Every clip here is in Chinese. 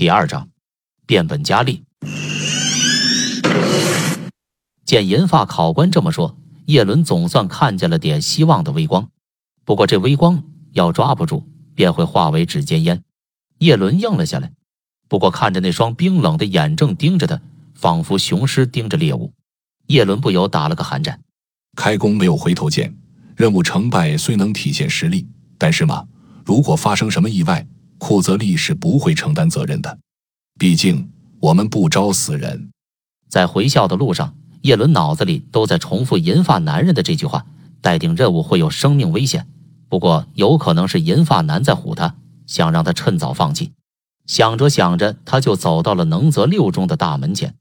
第二章，变本加厉。见银发考官这么说，叶伦总算看见了点希望的微光。不过这微光要抓不住，便会化为指尖烟。叶伦应了下来。不过看着那双冰冷的眼正盯着他，仿佛雄狮盯着猎物，叶伦不由打了个寒战。开弓没有回头箭，任务成败虽能体现实力，但是嘛，如果发生什么意外。库泽利是不会承担责任的，毕竟我们不招死人。在回校的路上，叶伦脑子里都在重复银发男人的这句话：待定任务会有生命危险。不过有可能是银发男在唬他，想让他趁早放弃。想着想着，他就走到了能泽六中的大门前。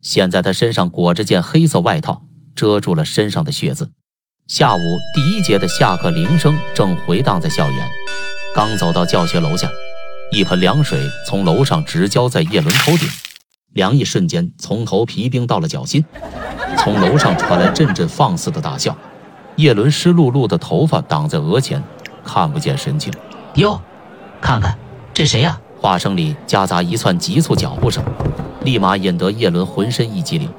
现在他身上裹着件黑色外套，遮住了身上的血渍。下午第一节的下课铃声正回荡在校园。刚走到教学楼下，一盆凉水从楼上直浇在叶伦头顶，凉意瞬间从头皮冰到了脚心。从楼上传来阵阵放肆的大笑，叶伦湿漉漉的头发挡在额前，看不见神情。哟，看看这谁呀？话声里夹杂一串急促脚步声，立马引得叶伦浑身一激灵，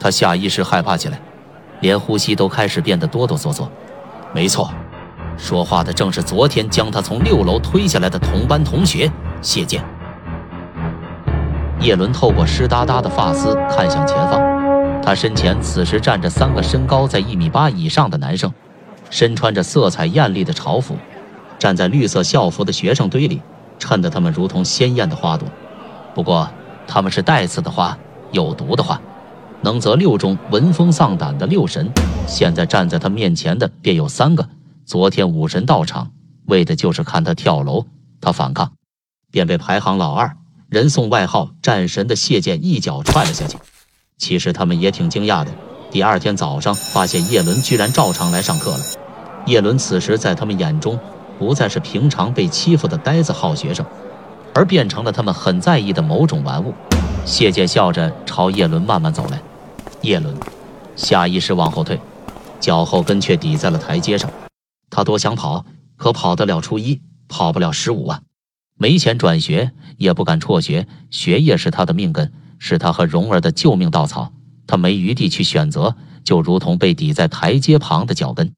他下意识害怕起来，连呼吸都开始变得哆哆嗦嗦。没错。说话的正是昨天将他从六楼推下来的同班同学谢剑。叶伦透过湿哒哒的发丝看向前方，他身前此时站着三个身高在一米八以上的男生，身穿着色彩艳丽的朝服，站在绿色校服的学生堆里，衬得他们如同鲜艳的花朵。不过他们是带刺的花，有毒的花。能泽六中闻风丧胆的六神，现在站在他面前的便有三个。昨天武神到场，为的就是看他跳楼。他反抗，便被排行老二、人送外号“战神”的谢剑一脚踹了下去。其实他们也挺惊讶的。第二天早上，发现叶伦居然照常来上课了。叶伦此时在他们眼中，不再是平常被欺负的呆子好学生，而变成了他们很在意的某种玩物。谢剑笑着朝叶伦慢慢走来，叶伦下意识往后退，脚后跟却抵在了台阶上。他多想跑，可跑得了初一，跑不了十五啊！没钱转学，也不敢辍学，学业是他的命根，是他和蓉儿的救命稻草。他没余地去选择，就如同被抵在台阶旁的脚跟，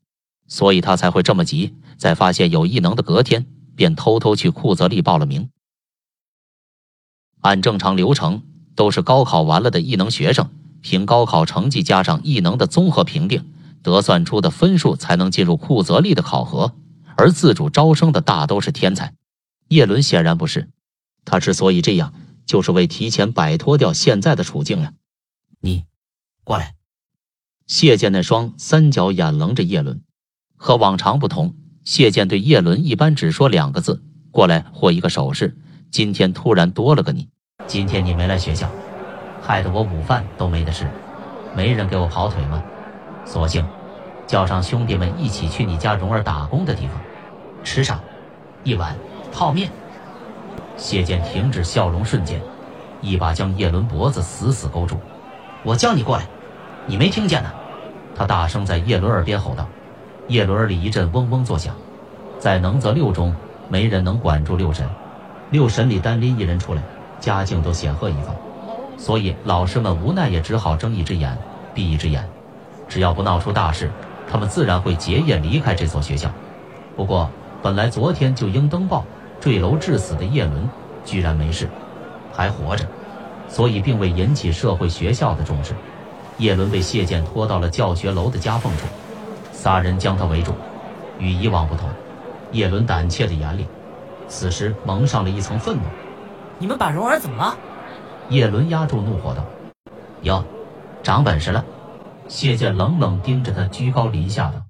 所以他才会这么急。在发现有异能的隔天，便偷偷去库泽利报了名。按正常流程，都是高考完了的异能学生，凭高考成绩加上异能的综合评定。得算出的分数才能进入库泽利的考核，而自主招生的大都是天才。叶伦显然不是，他之所以这样，就是为提前摆脱掉现在的处境呀。你，过来。谢剑那双三角眼棱着叶伦，和往常不同，谢剑对叶伦一般只说两个字：过来或一个手势。今天突然多了个你，今天你没来学校，害得我午饭都没得吃，没人给我跑腿吗？索性叫上兄弟们一起去你家蓉儿打工的地方，吃上一碗泡面。谢剑停止笑容瞬间，一把将叶伦脖子死死勾住。我叫你过来，你没听见呢？他大声在叶伦耳边吼道。叶伦耳里一阵嗡嗡作响。在能泽六中，没人能管住六神，六神里单拎一人出来，家境都显赫一方，所以老师们无奈也只好睁一只眼闭一只眼。只要不闹出大事，他们自然会结业离开这所学校。不过，本来昨天就应登报坠楼致死的叶伦，居然没事，还活着，所以并未引起社会学校的重视。叶伦被谢剑拖到了教学楼的夹缝处，仨人将他围住。与以往不同，叶伦胆怯的眼里，此时蒙上了一层愤怒。你们把蓉儿怎么了？叶伦压住怒火道：“哟，长本事了。”谢剑冷冷盯着他，居高临下的。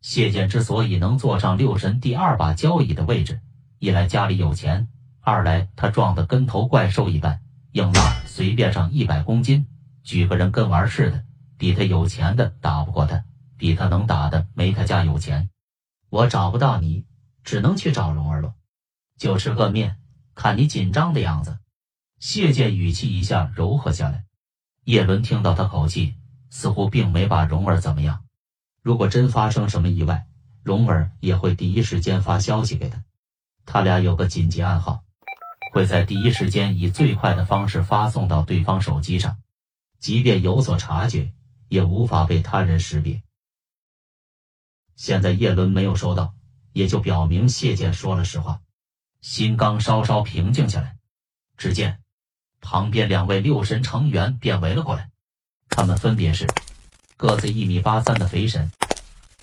谢剑之所以能坐上六神第二把交椅的位置，一来家里有钱，二来他壮得跟头怪兽一般，硬拉随便上一百公斤，举个人跟玩似的。比他有钱的打不过他，比他能打的没他家有钱。我找不到你，只能去找龙儿了。就吃个面，看你紧张的样子。谢剑语气一下柔和下来。叶伦听到他口气。似乎并没把蓉儿怎么样。如果真发生什么意外，蓉儿也会第一时间发消息给他。他俩有个紧急暗号。会在第一时间以最快的方式发送到对方手机上，即便有所察觉，也无法被他人识别。现在叶伦没有收到，也就表明谢剑说了实话。心刚稍稍平静下来，只见旁边两位六神成员便围了过来，他们分别是个子一米八三的肥神。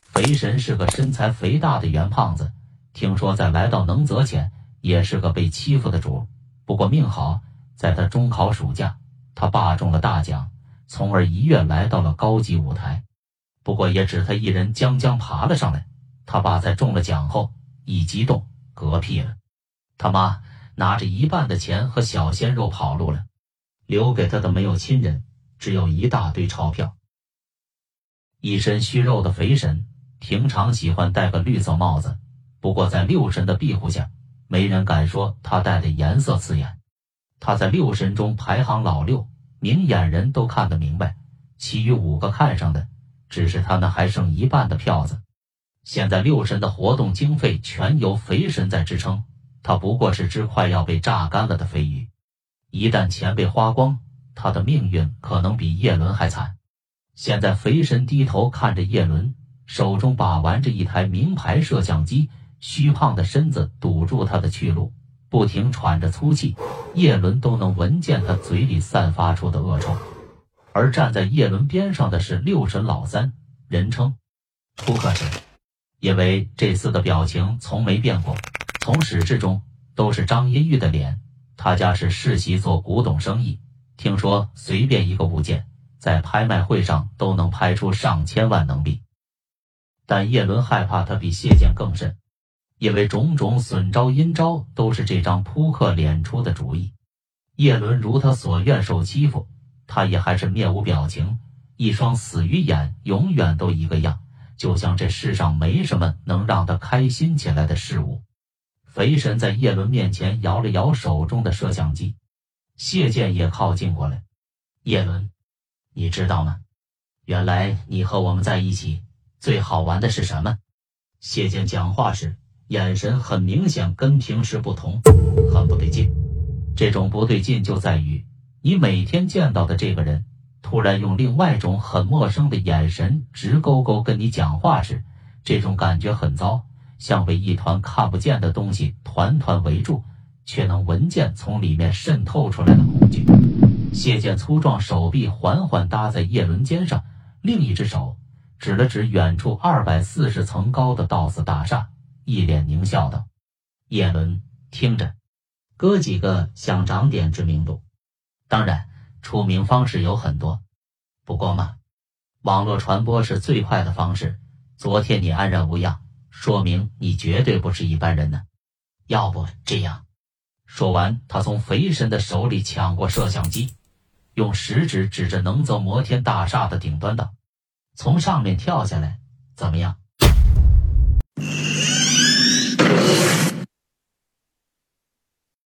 肥神是个身材肥大的圆胖子，听说在来到能泽前也是个被欺负的主。不过命好，在他中考暑假，他爸中了大奖，从而一跃来到了高级舞台。不过也只他一人将将爬了上来。他爸在中了奖后一激动，嗝屁了。他妈拿着一半的钱和小鲜肉跑路了，留给他的没有亲人，只有一大堆钞票。一身虚肉的肥神。平常喜欢戴个绿色帽子，不过在六神的庇护下，没人敢说他戴的颜色刺眼。他在六神中排行老六，明眼人都看得明白。其余五个看上的，只是他那还剩一半的票子。现在六神的活动经费全由肥神在支撑，他不过是只快要被榨干了的肥鱼。一旦钱被花光，他的命运可能比叶伦还惨。现在肥神低头看着叶伦。手中把玩着一台名牌摄像机，虚胖的身子堵住他的去路，不停喘着粗气。叶伦都能闻见他嘴里散发出的恶臭。而站在叶伦边上的是六神老三，人称扑克神，因为这厮的表情从没变过，从始至终都是张一玉的脸。他家是世袭做古董生意，听说随便一个物件在拍卖会上都能拍出上千万能币。但叶伦害怕他比谢剑更甚，因为种种损招阴招都是这张扑克脸出的主意。叶伦如他所愿受欺负，他也还是面无表情，一双死鱼眼永远都一个样，就像这世上没什么能让他开心起来的事物。肥神在叶伦面前摇了摇手中的摄像机，谢剑也靠近过来。叶伦，你知道吗？原来你和我们在一起。最好玩的是什么？谢剑讲话时，眼神很明显跟平时不同，很不对劲。这种不对劲就在于，你每天见到的这个人，突然用另外一种很陌生的眼神直勾勾跟你讲话时，这种感觉很糟，像被一团看不见的东西团团围住，却能闻见从里面渗透出来的恐惧。谢剑粗壮手臂缓缓搭在叶伦肩上，另一只手。指了指远处二百四十层高的道寺大厦，一脸狞笑道：“叶伦，听着，哥几个想长点知名度，当然出名方式有很多，不过嘛，网络传播是最快的方式。昨天你安然无恙，说明你绝对不是一般人呢。要不这样？”说完，他从肥神的手里抢过摄像机，用食指指着能泽摩天大厦的顶端道。从上面跳下来，怎么样？